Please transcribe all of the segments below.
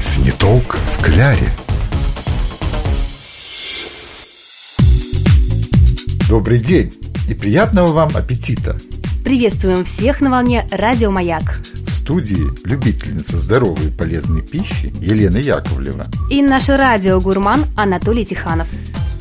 Сниток в кляре. Добрый день и приятного вам аппетита! Приветствуем всех на волне Радио Маяк. В студии любительница здоровой и полезной пищи Елена Яковлева. И наш радиогурман Анатолий Тиханов.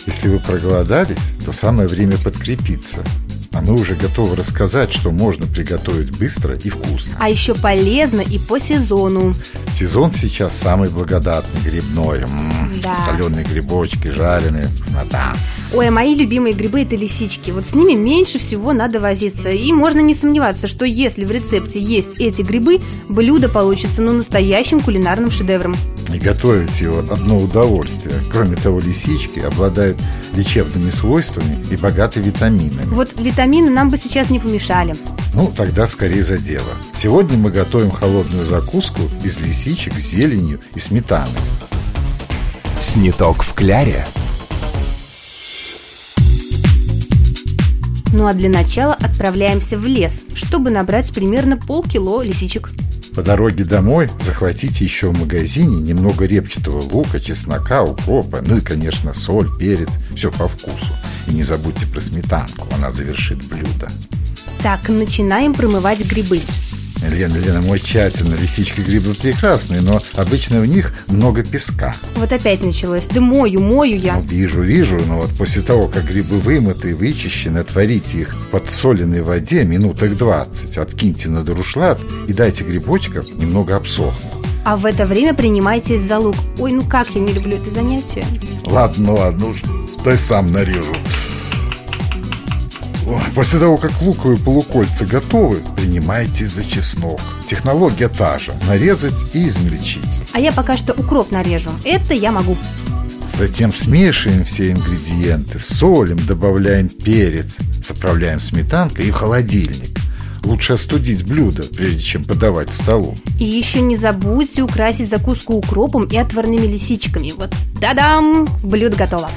Если вы проголодались, то самое время подкрепиться – а мы уже готовы рассказать, что можно приготовить быстро и вкусно. А еще полезно и по сезону. Сезон сейчас самый благодатный, грибной. М-м, да. Соленые грибочки, жареные, вкуснота. Ой, а мои любимые грибы это лисички. Вот с ними меньше всего надо возиться. И можно не сомневаться, что если в рецепте есть эти грибы, блюдо получится ну настоящим кулинарным шедевром. И готовить его одно удовольствие. Кроме того, лисички обладают лечебными свойствами и богаты витаминами. Вот витамины нам бы сейчас не помешали. Ну, тогда скорее за дело. Сегодня мы готовим холодную закуску из лисичек с зеленью и сметаной. Сниток в кляре – Ну а для начала отправляемся в лес, чтобы набрать примерно полкило лисичек. По дороге домой захватите еще в магазине немного репчатого лука, чеснока, укропа, ну и, конечно, соль, перец, все по вкусу. И не забудьте про сметанку, она завершит блюдо. Так, начинаем промывать грибы. Лена, Лена, мой тщательно. Лисички грибы прекрасные, но обычно в них много песка. Вот опять началось. Да мою, мою я. Ну, вижу, вижу, но вот после того, как грибы вымыты вычищены, отварите их в подсоленной воде минуток 20, откиньте на друшлат и дайте грибочкам немного обсохнуть. А в это время принимайтесь за лук. Ой, ну как я не люблю это занятие. Ладно, ладно, уж дай сам нарежу. После того, как луковые полукольца готовы, принимайте за чеснок. Технология та же. Нарезать и измельчить. А я пока что укроп нарежу. Это я могу. Затем смешиваем все ингредиенты, солим, добавляем перец, заправляем сметанкой и в холодильник. Лучше остудить блюдо, прежде чем подавать к столу. И еще не забудьте украсить закуску укропом и отварными лисичками. Вот, да-дам, блюдо готово.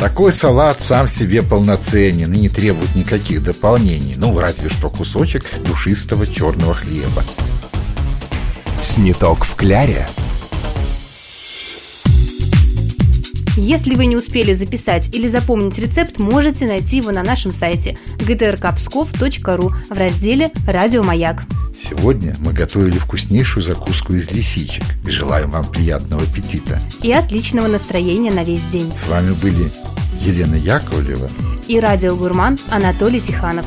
Такой салат сам себе полноценен и не требует никаких дополнений, ну, разве что кусочек душистого черного хлеба. Сниток в кляре Если вы не успели записать или запомнить рецепт, можете найти его на нашем сайте gtrkpskov.ru в разделе «Радио Маяк». Сегодня мы готовили вкуснейшую закуску из лисичек желаем вам приятного аппетита. И отличного настроения на весь день. С вами были Елена Яковлева и радиогурман Анатолий Тиханов.